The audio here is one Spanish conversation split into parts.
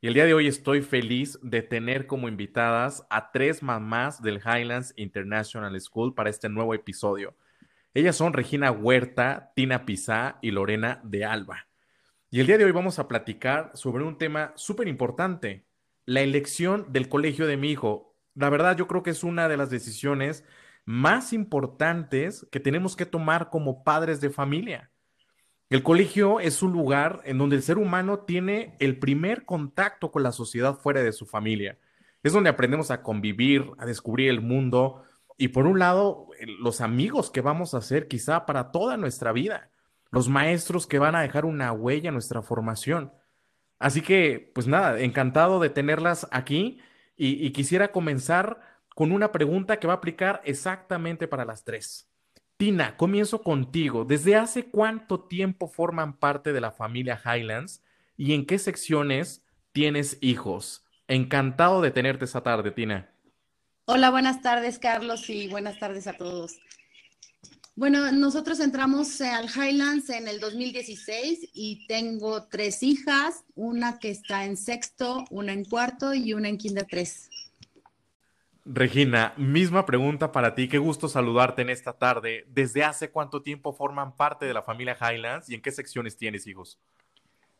y el día de hoy estoy feliz de tener como invitadas a tres mamás del Highlands International School para este nuevo episodio. Ellas son Regina Huerta, Tina Pizá y Lorena de Alba. Y el día de hoy vamos a platicar sobre un tema súper importante, la elección del colegio de mi hijo. La verdad yo creo que es una de las decisiones más importantes que tenemos que tomar como padres de familia. El colegio es un lugar en donde el ser humano tiene el primer contacto con la sociedad fuera de su familia. Es donde aprendemos a convivir, a descubrir el mundo y por un lado, los amigos que vamos a hacer quizá para toda nuestra vida, los maestros que van a dejar una huella en nuestra formación. Así que, pues nada, encantado de tenerlas aquí y, y quisiera comenzar con una pregunta que va a aplicar exactamente para las tres. Tina, comienzo contigo. ¿Desde hace cuánto tiempo forman parte de la familia Highlands y en qué secciones tienes hijos? Encantado de tenerte esta tarde, Tina. Hola, buenas tardes, Carlos, y buenas tardes a todos. Bueno, nosotros entramos al Highlands en el 2016 y tengo tres hijas, una que está en sexto, una en cuarto y una en kinder 3. Regina, misma pregunta para ti. Qué gusto saludarte en esta tarde. ¿Desde hace cuánto tiempo forman parte de la familia Highlands y en qué secciones tienes hijos?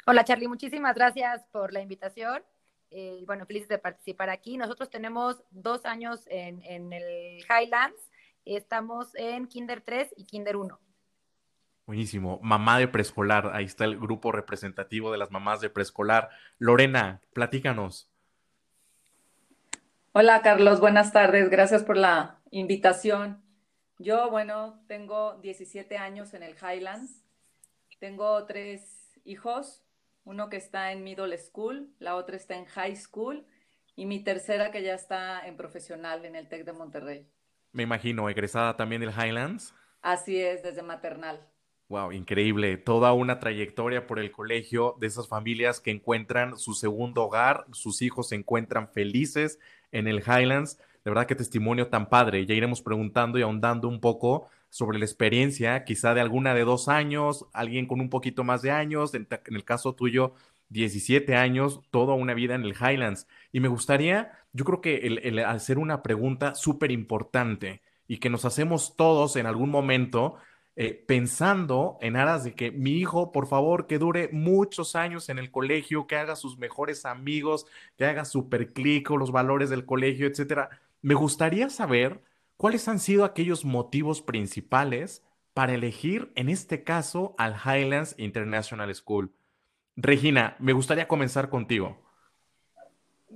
Hola Charlie, muchísimas gracias por la invitación. Eh, bueno, felices de participar aquí. Nosotros tenemos dos años en, en el Highlands. Estamos en Kinder 3 y Kinder 1. Buenísimo. Mamá de preescolar. Ahí está el grupo representativo de las mamás de preescolar. Lorena, platícanos. Hola Carlos, buenas tardes. Gracias por la invitación. Yo, bueno, tengo 17 años en el Highlands. Tengo tres hijos, uno que está en middle school, la otra está en high school y mi tercera que ya está en profesional en el TEC de Monterrey. Me imagino, egresada también del Highlands. Así es, desde maternal. Wow, increíble. Toda una trayectoria por el colegio de esas familias que encuentran su segundo hogar, sus hijos se encuentran felices en el Highlands. De verdad, qué testimonio tan padre. Ya iremos preguntando y ahondando un poco sobre la experiencia, quizá de alguna de dos años, alguien con un poquito más de años, en, el caso tuyo, 17 años, toda una vida en el Highlands. Y me gustaría, yo creo que el hacer una pregunta súper importante y que nos hacemos todos en algún momento eh, pensando en aras de que mi hijo, por favor, que dure muchos años en el colegio, que haga sus mejores amigos, que haga super clic los valores del colegio, etcétera. Me gustaría saber cuáles han sido aquellos motivos principales para elegir, en este caso, al Highlands International School. Regina, me gustaría comenzar contigo.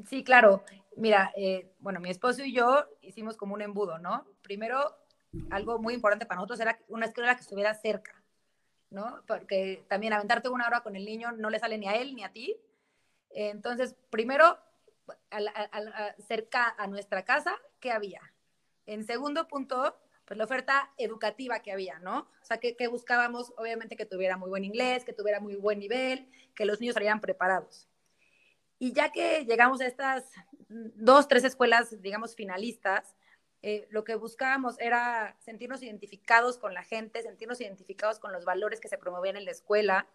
Sí, claro. Mira, eh, bueno, mi esposo y yo hicimos como un embudo, ¿no? Primero algo muy importante para nosotros era una escuela que estuviera cerca, ¿no? Porque también aventarte una hora con el niño no le sale ni a él ni a ti. Entonces, primero, cerca a nuestra casa, ¿qué había? En segundo punto, pues la oferta educativa que había, ¿no? O sea, que, que, buscábamos, obviamente, que tuviera muy buen inglés, que tuviera muy buen nivel, que los niños salieran preparados. Y ya que llegamos a estas dos, tres escuelas, digamos, finalistas, eh, lo que buscábamos era sentirnos identificados con la gente, sentirnos identificados con los valores que se promovían en la escuela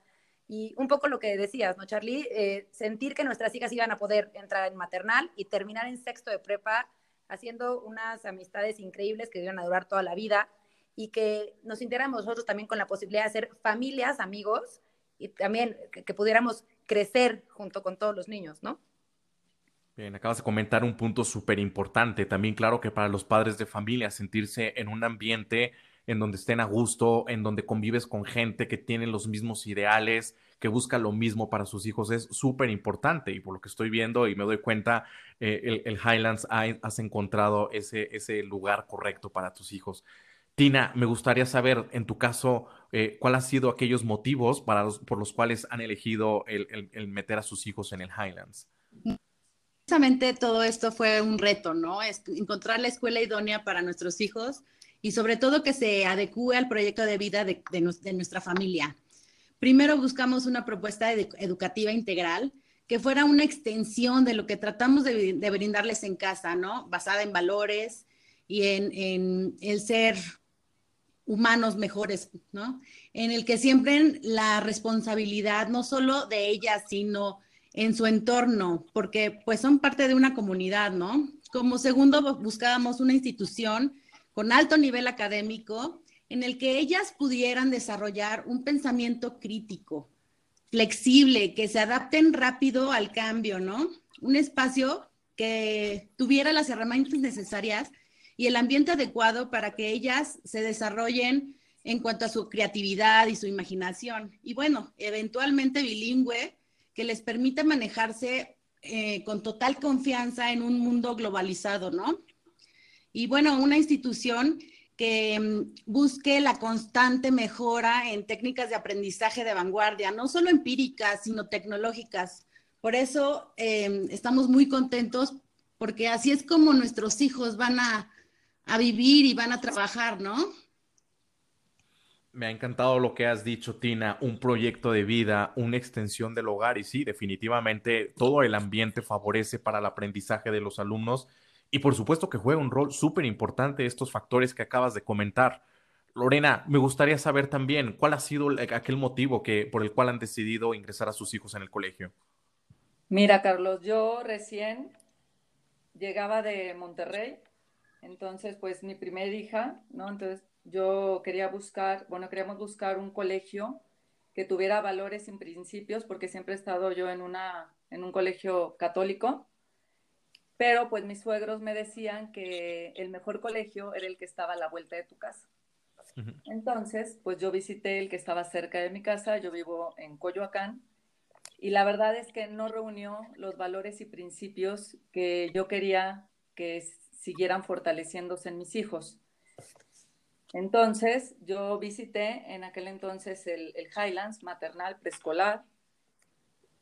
y un poco lo que decías, ¿no, Charlie? Eh, sentir que nuestras hijas iban a poder entrar en maternal y terminar en sexto de prepa haciendo unas amistades increíbles que iban a durar toda la vida y que nos sintiéramos nosotros también con la posibilidad de ser familias, amigos y también que pudiéramos crecer junto con todos los niños, ¿no? Bien, acabas de comentar un punto súper importante. También, claro que para los padres de familia, sentirse en un ambiente en donde estén a gusto, en donde convives con gente que tiene los mismos ideales, que busca lo mismo para sus hijos, es súper importante. Y por lo que estoy viendo y me doy cuenta, eh, el, Highlands has encontrado ese, ese lugar correcto para tus hijos. Tina, me gustaría saber, en tu caso, eh, cuál han sido aquellos motivos para por los cuales han elegido el meter a sus hijos en el Highlands. Precisamente todo esto fue un reto, ¿no? Es encontrar la escuela idónea para nuestros hijos y sobre todo que se adecue al proyecto de vida de, nuestra familia. Primero buscamos una propuesta educativa integral que fuera una extensión de lo que tratamos de, brindarles en casa, ¿no? Basada en valores y en, el ser humanos mejores, ¿no? En el que siempre la responsabilidad no solo de ellas, sino en su entorno, porque pues son parte de una comunidad, ¿no? Como segundo, buscábamos una institución con alto nivel académico en el que ellas pudieran desarrollar un pensamiento crítico, flexible, que se adapten rápido al cambio, ¿no? Un espacio que tuviera las herramientas necesarias y el ambiente adecuado para que ellas se desarrollen en cuanto a su creatividad y su imaginación. Y bueno, eventualmente bilingüe, que les permita manejarse eh, con total confianza en un mundo globalizado, ¿no? Y bueno, una institución que mm, busque la constante mejora en técnicas de aprendizaje de vanguardia, no solo empíricas, sino tecnológicas. Por eso em, estamos muy contentos porque así es como nuestros hijos van a, a vivir y van a trabajar, ¿no? Me ha encantado lo que has dicho, Tina, un proyecto de vida, una extensión del hogar y sí, definitivamente todo el ambiente favorece para el aprendizaje de los alumnos y por supuesto que juega un rol súper importante estos factores que acabas de comentar. Lorena, me gustaría saber también cuál ha sido aquel motivo que, por el cual han decidido ingresar a sus hijos en el colegio. Mira, Carlos, yo recién llegaba de Monterrey, entonces pues mi primera hija, ¿no? Entonces yo quería buscar, bueno, queríamos buscar un colegio que tuviera valores y principios, porque siempre he estado yo en, una, en un colegio católico pero pues mis suegros me decían que el mejor colegio era el que estaba a la vuelta de tu casa. Entonces, pues yo visité el que estaba cerca de mi casa, yo vivo en Coyoacán, y la verdad es que no reunió los valores y principios que yo quería que siguieran fortaleciéndose en mis hijos. Entonces, yo visité en aquel entonces el, el Highlands maternal preescolar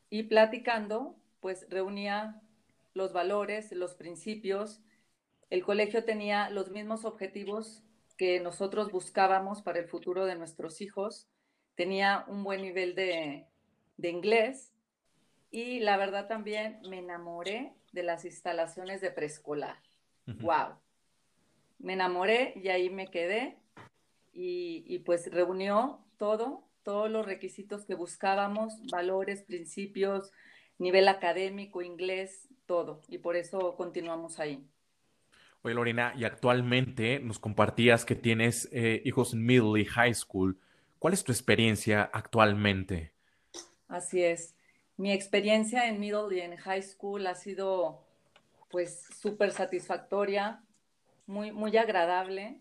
y platicando, pues reunía los valores, los principios. El colegio tenía los mismos objetivos que nosotros buscábamos para el futuro de nuestros hijos. Tenía un buen nivel de, inglés y la verdad también me enamoré de las instalaciones de preescolar. ¡Wow! Me enamoré y ahí me quedé y, y pues reunió todo, todos los requisitos que buscábamos, valores, principios, nivel académico, inglés, todo. Y por eso continuamos ahí. Oye, Lorena, y actualmente nos compartías que tienes eh, hijos en middle y high school. ¿Cuál es tu experiencia actualmente? Así es. Mi experiencia en middle y en high school ha sido pues súper satisfactoria, muy, muy agradable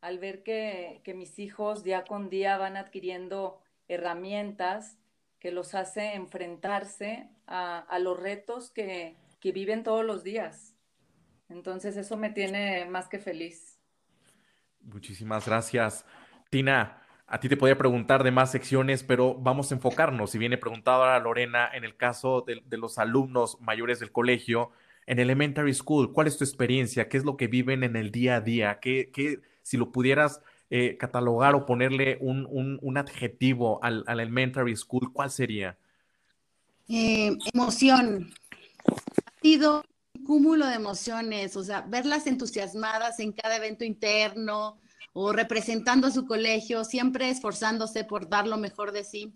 al ver que, que mis hijos día con día van adquiriendo herramientas que los hace enfrentarse a, los retos que, viven todos los días. Entonces eso me tiene más que feliz. Muchísimas gracias. Tina, a ti te podía preguntar de más secciones, pero vamos a enfocarnos. Si viene preguntado a Lorena, en el caso de, los alumnos mayores del colegio, en Elementary School, ¿cuál es tu experiencia? ¿Qué es lo que viven en el día a día? ¿Qué, qué si lo pudieras eh, catalogar o ponerle un, adjetivo al, elementary school, ¿cuál sería? Eh, emoción. Ha sido un cúmulo de emociones, o sea, verlas entusiasmadas en cada evento interno o representando a su colegio, siempre esforzándose por dar lo mejor de sí.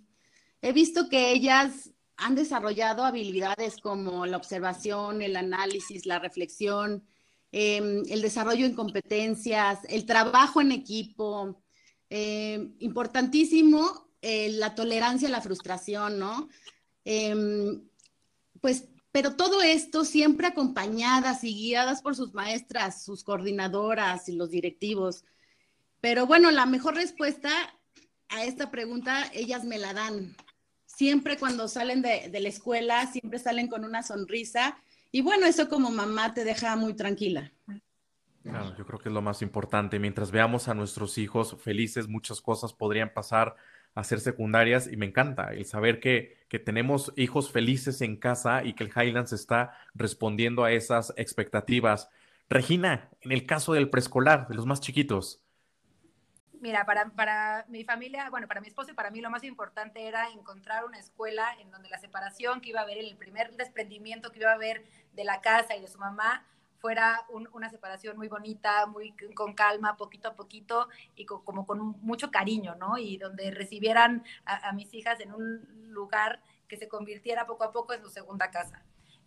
He visto que ellas han desarrollado habilidades como la observación, el análisis, la reflexión, Em, el desarrollo en competencias, el trabajo en equipo, em, importantísimo eh, la tolerancia a la frustración, ¿no? Em, pues, pero todo esto siempre acompañadas y guiadas por sus maestras, sus coordinadoras y los directivos. Pero bueno, la mejor respuesta a esta pregunta ellas me la dan. Siempre cuando salen de, la escuela, siempre salen con una sonrisa y bueno, eso como mamá te deja muy tranquila. yo creo que es lo más importante. Mientras veamos a nuestros hijos felices, muchas cosas podrían pasar hacer secundarias y me encanta el saber que, que tenemos hijos felices en casa y que el Highlands está respondiendo a esas expectativas. Regina, en el caso del preescolar, de los más chiquitos. Mira, para, para mi familia, bueno, para mi esposo y para mí lo más importante era encontrar una escuela en donde la separación que iba a haber, el primer desprendimiento que iba a haber de la casa y de su mamá, fuera una separación muy bonita, muy con calma, poquito a poquito y como con mucho cariño, ¿no? Y donde recibieran a, mis hijas en un lugar que se convirtiera poco a poco en su segunda casa.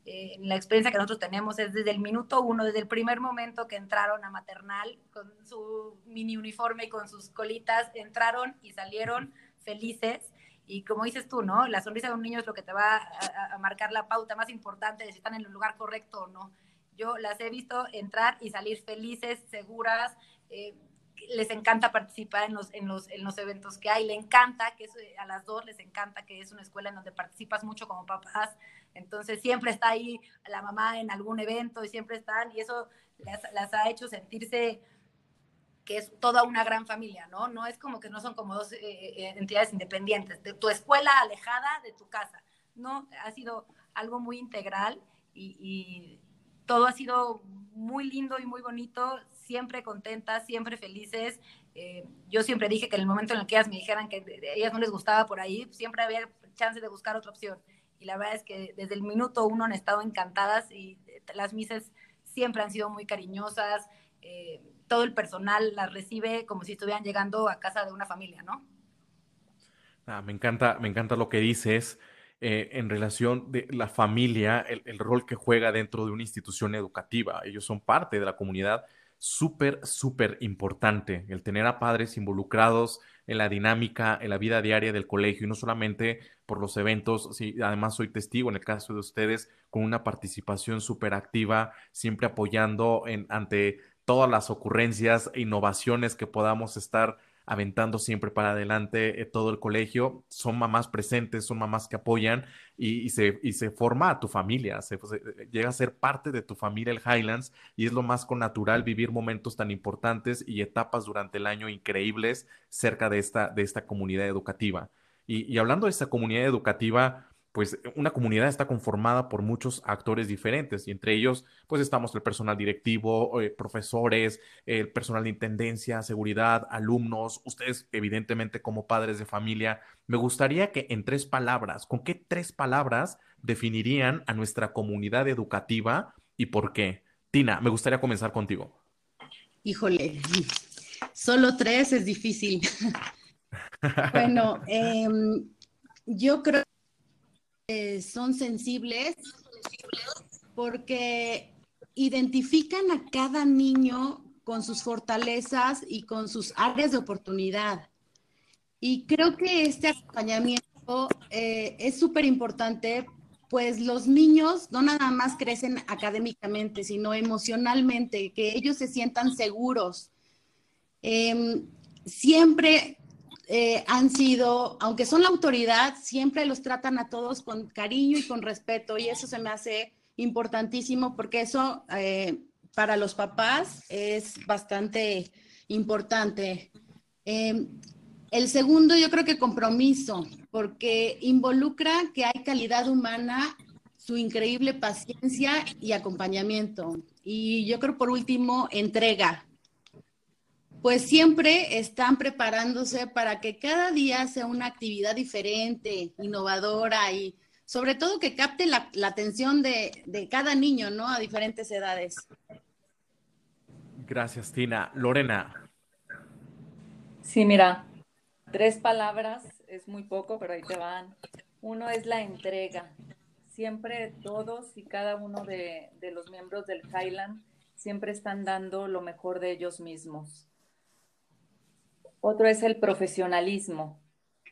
Eh, la experiencia que nosotros tenemos es desde el minuto uno, desde el primer momento que entraron a maternal con su mini uniforme y con sus colitas, entraron y salieron felices. Y como dices tú, ¿no? La sonrisa de un niño es lo que te va a, a marcar la pauta más importante de si están en el lugar correcto o no. Yo las he visto entrar y salir felices, seguras. Eh, les encanta participar en los, en, los, en los eventos que hay. Le encanta, que a las dos les encanta que es una escuela en donde participas mucho como papás. Entonces siempre está ahí la mamá en algún evento y siempre están. Y eso las, ha hecho sentirse que es toda una gran familia, ¿no? No es como que no son como dos eh, eh, entidades independientes, de tu escuela alejada de tu casa. No, ha sido algo muy integral y todo ha sido muy lindo y muy bonito, siempre contentas, siempre felices. Eh, yo siempre dije que en el momento en el que ellas me dijeran que a ellas no les gustaba por ahí, siempre había chance de buscar otra opción. Y la verdad es que desde el minuto uno han estado encantadas y eh, las mises siempre han sido muy cariñosas. Eh, todo el personal las recibe como si estuvieran llegando a casa de una familia, ¿no? Ah, me encanta, me encanta lo que dices. En relación de la familia, el, rol que juega dentro de una institución educativa. Ellos son parte de la comunidad súper, súper importante, el tener a padres involucrados en la dinámica, en la vida diaria del colegio, y no solamente por los eventos, sí, además soy testigo en el caso de ustedes, con una participación súper activa, siempre apoyando en, ante todas las ocurrencias e innovaciones que podamos estar aventando siempre para adelante eh, todo el colegio. Son mamás presentes, son mamás que apoyan y, se, y se forma a tu familia, eh, llega a ser parte de tu familia el Highlands y es lo más con natural vivir momentos tan importantes y etapas durante el año increíbles cerca de esta, de esta comunidad educativa. Y, y hablando de esta comunidad educativa, pues una comunidad está conformada por muchos actores diferentes y entre ellos pues estamos el personal directivo, eh, profesores, el personal de intendencia, seguridad, alumnos, ustedes evidentemente como padres de familia. Me gustaría que en tres palabras, ¿con qué tres palabras definirían a nuestra comunidad educativa y por qué? Tina, me gustaría comenzar contigo. Híjole, solo tres es difícil. bueno, em, yo creo eh, son sensibles porque identifican a cada niño con sus fortalezas y con sus áreas de oportunidad. Y creo que este acompañamiento eh, es súper importante, pues los niños no nada más crecen académicamente, sino emocionalmente, que ellos se sientan seguros. Em, siempre eh, han sido, aunque son la autoridad, siempre los tratan a todos con cariño y con respeto y eso se me hace importantísimo porque eso eh, para los papás es bastante importante. Em, el segundo, yo creo que compromiso, porque involucra que hay calidad humana, su increíble paciencia y acompañamiento. Y yo creo, por último, entrega, pues siempre están preparándose para que cada día sea una actividad diferente, innovadora y sobre todo que capte la, atención de, de, cada niño, ¿no? A diferentes edades. Gracias, Tina. Lorena. Sí, mira, tres palabras es muy poco, pero ahí te van. Uno es la entrega. Siempre todos y cada uno de, de los miembros del Highland siempre están dando lo mejor de ellos mismos otro es el profesionalismo.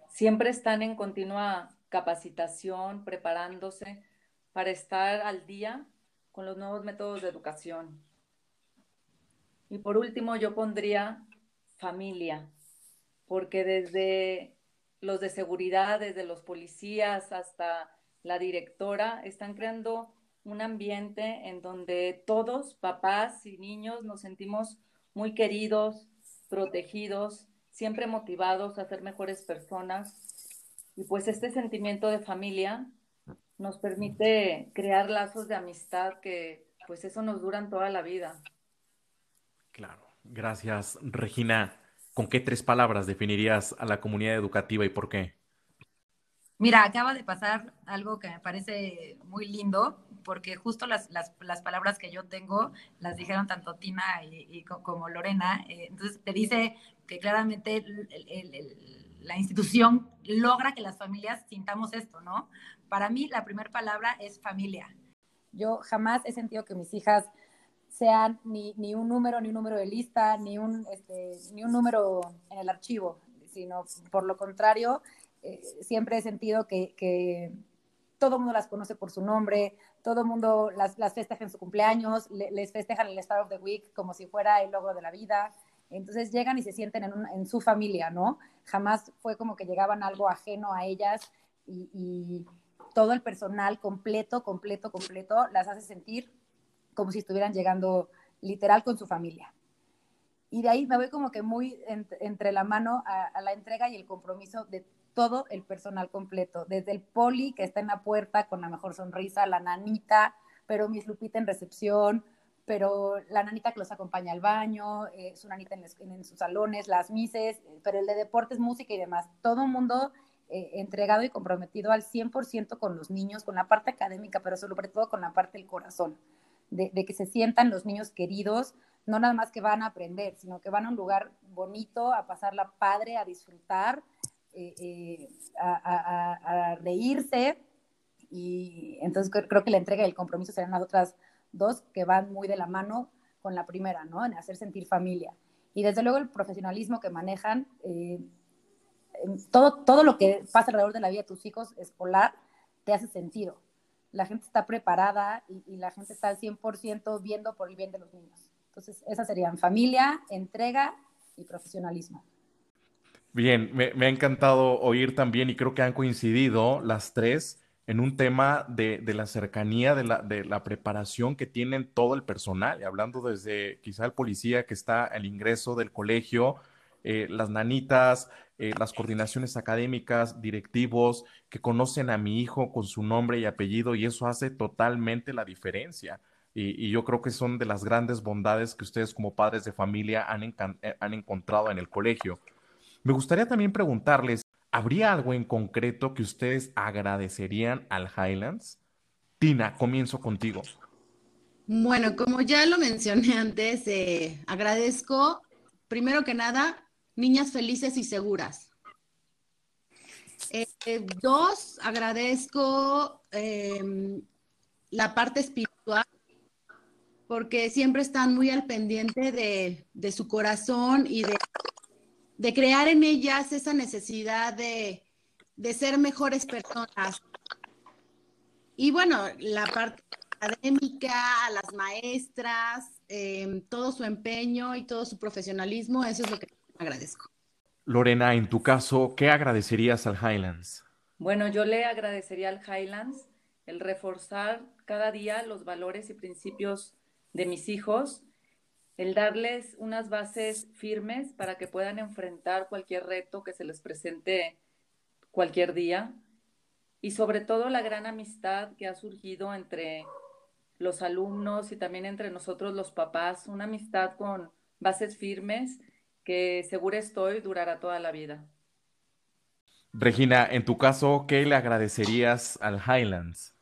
Siempre están en continua capacitación, preparándose para estar al día con los nuevos métodos de educación. Y por último, yo pondría familia, porque desde los de seguridad, desde los policías hasta la directora, están creando un ambiente en donde todos, papás y niños, nos sentimos muy queridos, protegidos siempre motivados a ser mejores personas. Y pues este sentimiento de familia nos permite crear lazos de amistad que pues eso nos duran toda la vida. Claro, gracias Regina. ¿Con qué tres palabras definirías a la comunidad educativa y por qué? Mira, acaba de pasar algo que me parece muy lindo, porque justo las, las, las palabras que yo tengo las dijeron tanto Tina y, como Lorena. Eh, entonces, te dice que claramente la institución logra que las familias sintamos esto, ¿no? Para mí, la primera palabra es familia. Yo jamás he sentido que mis hijas sean ni, ni un número, ni un número de lista, ni un, este, ni un número en el archivo, sino por lo contrario, eh, siempre he sentido que, que todo mundo las conoce por su nombre, todo mundo las, las festeja en su cumpleaños, les festejan el Star of the Week como si fuera el logro de la vida. Entonces llegan y se sienten en, en su familia, ¿no? Jamás fue como que llegaban algo ajeno a ellas y, y todo el personal completo, completo, completo las hace sentir como si estuvieran llegando literal con su familia. Y de ahí me voy como que muy entre la mano a, a la entrega y el compromiso de todo el personal completo, desde el poli que está en la puerta con la mejor sonrisa, la nanita, pero Miss Lupita en recepción, pero la nanita que los acompaña al baño, eh, su nanita en, sus salones, las mises, pero el de deportes, música y demás. Todo el mundo eh, entregado y comprometido al 100% con los niños, con la parte académica, pero sobre todo con la parte del corazón, de, de que se sientan los niños queridos, no nada más que van a aprender, sino que van a un lugar bonito, a pasarla padre, a disfrutar, eh, eh, a, reírse. Y entonces creo que la entrega y el compromiso serán las otras dos que van muy de la mano con la primera, ¿no? En hacer sentir familia. Y desde luego el profesionalismo que manejan, eh, todo, todo lo que pasa alrededor de la vida de tus hijos escolar te hace sentido. La gente está preparada y, y la gente está al 100% viendo por el bien de los niños. Entonces, esas serían familia, entrega y profesionalismo. Bien, me, ha encantado oír también y creo que han coincidido las tres en un tema de, la cercanía, de la, de la, preparación que tienen todo el personal, y hablando desde quizá el policía que está al ingreso del colegio, eh, las nanitas, eh, las coordinaciones académicas, directivos que conocen a mi hijo con su nombre y apellido y eso hace totalmente la diferencia. Y, yo creo que son de las grandes bondades que ustedes como padres de familia han, eh, han encontrado en el colegio. Me gustaría también preguntarles, ¿habría algo en concreto que ustedes agradecerían al Highlands? Tina, comienzo contigo. Bueno, como ya lo mencioné antes, eh, agradezco, primero que nada, niñas felices y seguras. Eh, dos, agradezco em, la parte espiritual, porque siempre están muy al pendiente de, de su corazón y de de crear en ellas esa necesidad de, ser mejores personas. Y bueno, la parte académica, a las maestras, em, todo su empeño y todo su profesionalismo, eso es lo que agradezco. Lorena, en tu caso, ¿qué agradecerías al Highlands? Bueno, yo le agradecería al Highlands el reforzar cada día los valores y principios de mis hijos el darles unas bases firmes para que puedan enfrentar cualquier reto que se les presente cualquier día y sobre todo la gran amistad que ha surgido entre los alumnos y también entre nosotros los papás, una amistad con bases firmes que seguro estoy durará toda la vida. Regina, en tu caso, ¿qué le agradecerías al Highlands?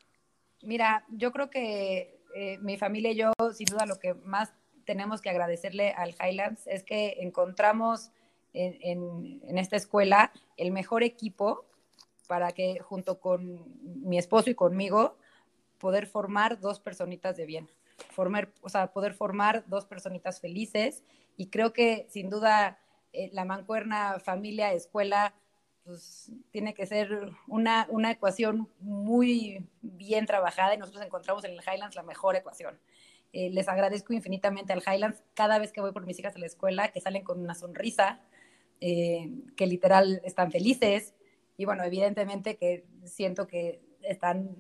Mira, yo creo que eh, mi familia y yo, sin duda, lo que más tenemos que agradecerle al Highlands es que encontramos en, esta escuela el mejor equipo para que junto con mi esposo y conmigo poder formar dos personitas de bien, formar, o sea, poder formar dos personitas felices y creo que sin duda eh, la mancuerna familia escuela pues tiene que ser una, una ecuación muy bien trabajada y nosotros encontramos en el Highlands la mejor ecuación. Eh, les agradezco infinitamente al Highlands cada vez que voy por mis hijas a la escuela, que salen con una sonrisa, eh, que literal están felices. Y bueno, evidentemente que siento que están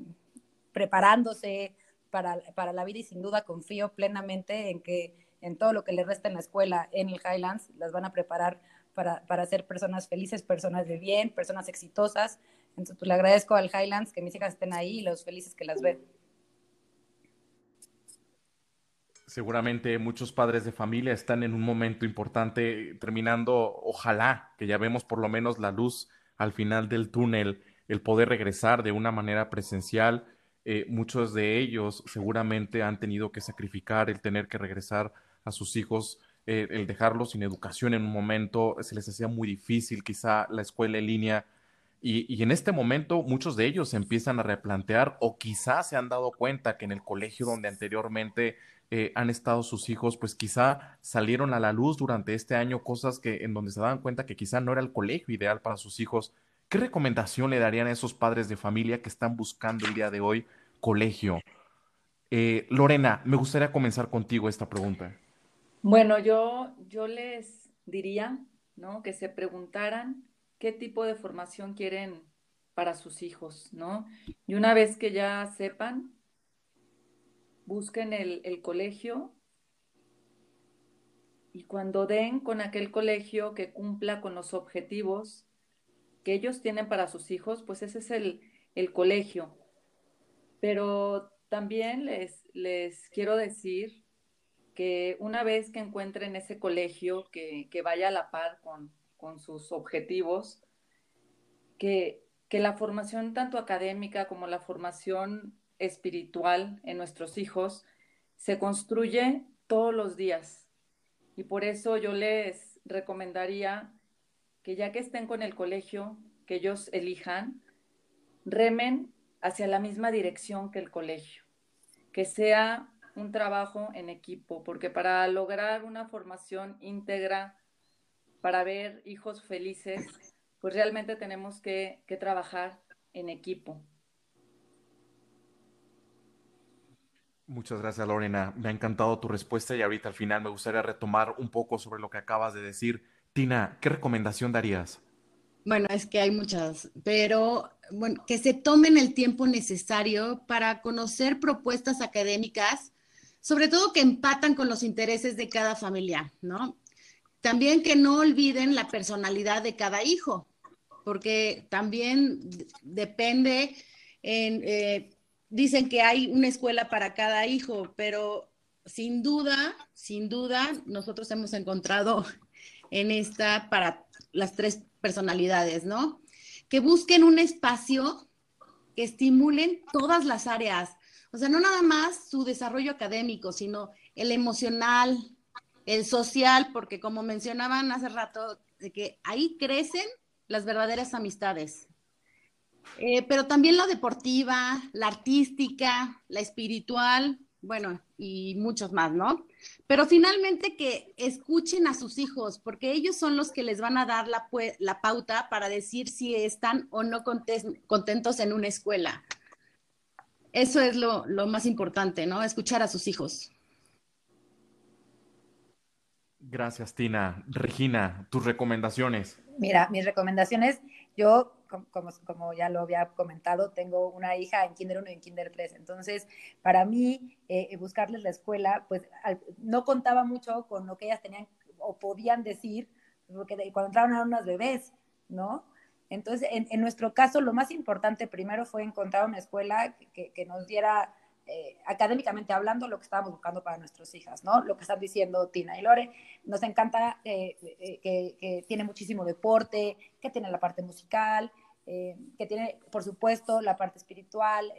preparándose para, para la vida y sin duda confío plenamente en que en todo lo que les resta en la escuela, en el Highlands, las van a preparar para, para ser personas felices, personas de bien, personas exitosas. Entonces, pues le agradezco al Highlands que mis hijas estén ahí y los felices que las ven. Seguramente muchos padres de familia están en un momento importante terminando, ojalá que ya vemos por lo menos la luz al final del túnel, el poder regresar de una manera presencial. Eh, muchos de ellos seguramente han tenido que sacrificar el tener que regresar a sus hijos, eh, el dejarlos sin educación en un momento, se les hacía muy difícil quizá la escuela en línea. Y, en este momento muchos de ellos empiezan a replantear o quizás se han dado cuenta que en el colegio donde anteriormente eh, han estado sus hijos, pues quizá salieron a la luz durante este año cosas que en donde se daban cuenta que quizá no era el colegio ideal para sus hijos. ¿Qué recomendación le darían a esos padres de familia que están buscando el día de hoy colegio? Eh, Lorena, me gustaría comenzar contigo esta pregunta. Bueno, yo, yo les diría, ¿no? Que se preguntaran qué tipo de formación quieren para sus hijos, ¿no? Y una vez que ya sepan, busquen el, el colegio y cuando den con aquel colegio que cumpla con los objetivos que ellos tienen para sus hijos, pues ese es el, el colegio. Pero también les, les quiero decir que una vez que encuentren ese colegio que, que vaya a la par con, con sus objetivos, que, que, la formación tanto académica como la formación espiritual en nuestros hijos se construye todos los días. Y por eso yo les recomendaría que ya que estén con el colegio, que ellos elijan, remen hacia la misma dirección que el colegio, que sea un trabajo en equipo, porque para lograr una formación íntegra, para ver hijos felices, pues realmente tenemos que, que trabajar en equipo. Muchas gracias, Lorena. Me ha encantado tu respuesta y ahorita al final me gustaría retomar un poco sobre lo que acabas de decir. Tina, ¿qué recomendación darías? Bueno, es que hay muchas, pero bueno, que se tomen el tiempo necesario para conocer propuestas académicas, sobre todo que empatan con los intereses de cada familia, ¿no? También que no olviden la personalidad de cada hijo, porque también depende en... Eh, dicen que hay una escuela para cada hijo, pero sin duda, sin duda, nosotros hemos encontrado en esta para las tres personalidades, ¿no? Que busquen un espacio que estimulen todas las áreas, o sea, no nada más su desarrollo académico, sino el emocional, el social, porque como mencionaban hace rato, de que ahí crecen las verdaderas amistades. Eh, pero también la deportiva, la artística, la espiritual, bueno, y muchos más, ¿no? Pero finalmente que escuchen a sus hijos, porque ellos son los que les van a dar la, la pauta para decir si están o no contentos en una escuela. Eso es lo, lo más importante, ¿no? Escuchar a sus hijos. Gracias, Tina. Regina, tus recomendaciones. Mira, mis recomendaciones, yo como, como, ya lo había comentado, tengo una hija en Kinder 1 y en Kinder 3. Entonces, para mí, eh, buscarles la escuela, pues no contaba mucho con lo que ellas tenían o podían decir, porque cuando entraron eran unas bebés, ¿no? Entonces, en, nuestro caso, lo más importante primero fue encontrar una escuela que nos diera eh, académicamente hablando, lo que estábamos buscando para nuestras hijas, ¿no? Lo que están diciendo Tina y Lore. Nos encanta eh, eh, que, tiene muchísimo deporte, que tiene la parte musical, que tiene, por supuesto, la parte espiritual.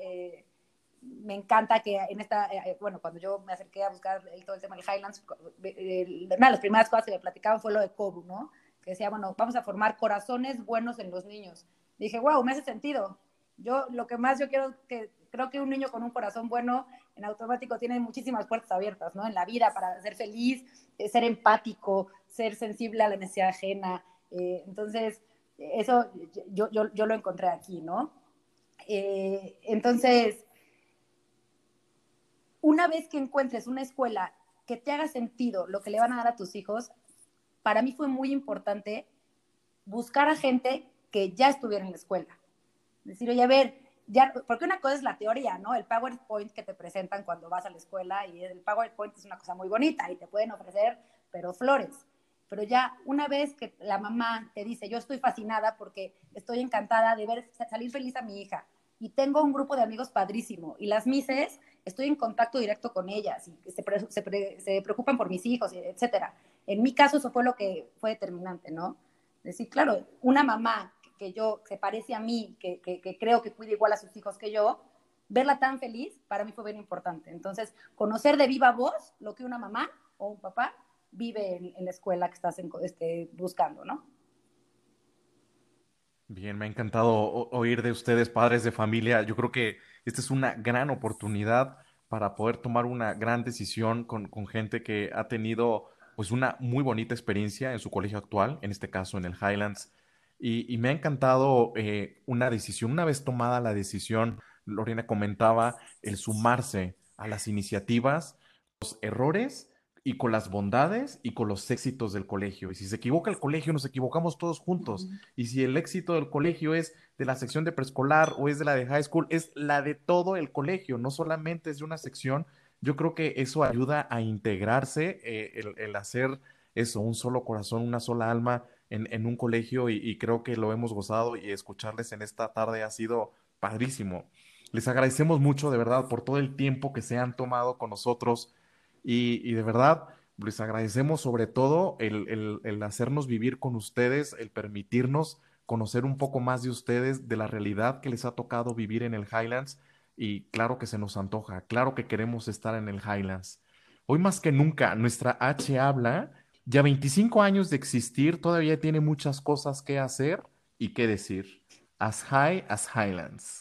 me encanta que en esta, bueno, cuando yo me acerqué a buscar el, todo el tema del Highlands, una de las primeras cosas que me platicaban fue lo de Kobu, ¿no? Que decía, bueno, vamos a formar corazones buenos en los niños. dije, wow, me hace sentido. Yo lo que más yo quiero que creo que un niño con un corazón bueno en automático tiene muchísimas puertas abiertas, ¿no? En la vida para ser feliz, eh, ser empático, ser sensible a la necesidad ajena. Eh, entonces, eso yo, yo, yo, lo encontré aquí, ¿no? Eh, entonces, una vez que encuentres una escuela que te haga sentido lo que le van a dar a tus hijos, para mí fue muy importante buscar a gente que ya estuviera en la escuela. Decir, oye, a ver, ya, porque una cosa es la teoría, ¿no? El PowerPoint que te presentan cuando vas a la escuela y el PowerPoint es una cosa muy bonita y te pueden ofrecer, pero flores. pero ya una vez que la mamá te dice, yo estoy fascinada porque estoy encantada de ver salir feliz a mi hija y tengo un grupo de amigos padrísimo y las mises, estoy en contacto directo con ellas y se, se, preocupan por mis hijos, etcétera. En mi caso eso fue lo que fue determinante, ¿no? Decir, claro, una mamá que yo, se parece a mí, que, que creo que cuida igual a sus hijos que yo, verla tan feliz para mí fue bien importante. Entonces, conocer de viva voz lo que una mamá o un papá vive en, la escuela que estás este, buscando, ¿no? Bien, me ha encantado oír de ustedes, padres de familia. Yo creo que esta es una gran oportunidad para poder tomar una gran decisión con, gente que ha tenido pues una muy bonita experiencia en su colegio actual, en este caso en el Highlands. Y, me ha encantado eh, una decisión, una vez tomada la decisión, Lorena comentaba, el sumarse a las iniciativas, los errores y con las bondades y con los éxitos del colegio. Y si se equivoca el colegio, nos equivocamos todos juntos. Y si el éxito del colegio es de la sección de preescolar o es de la de high school, es la de todo el colegio, no solamente es de una sección. Yo creo que eso ayuda a integrarse, eh, el, hacer eso, un solo corazón, una sola alma en, un colegio y, y, creo que lo hemos gozado y escucharles en esta tarde ha sido padrísimo. Les agradecemos mucho, de verdad, por todo el tiempo que se han tomado con nosotros y, de verdad, les agradecemos sobre todo el, hacernos vivir con ustedes, el permitirnos conocer un poco más de ustedes, de la realidad que les ha tocado vivir en el Highlands y claro que se nos antoja, claro que queremos estar en el Highlands. Hoy más que nunca, nuestra H habla, ya 25 años de existir, todavía tiene muchas cosas que hacer y que decir. As high as Highlands.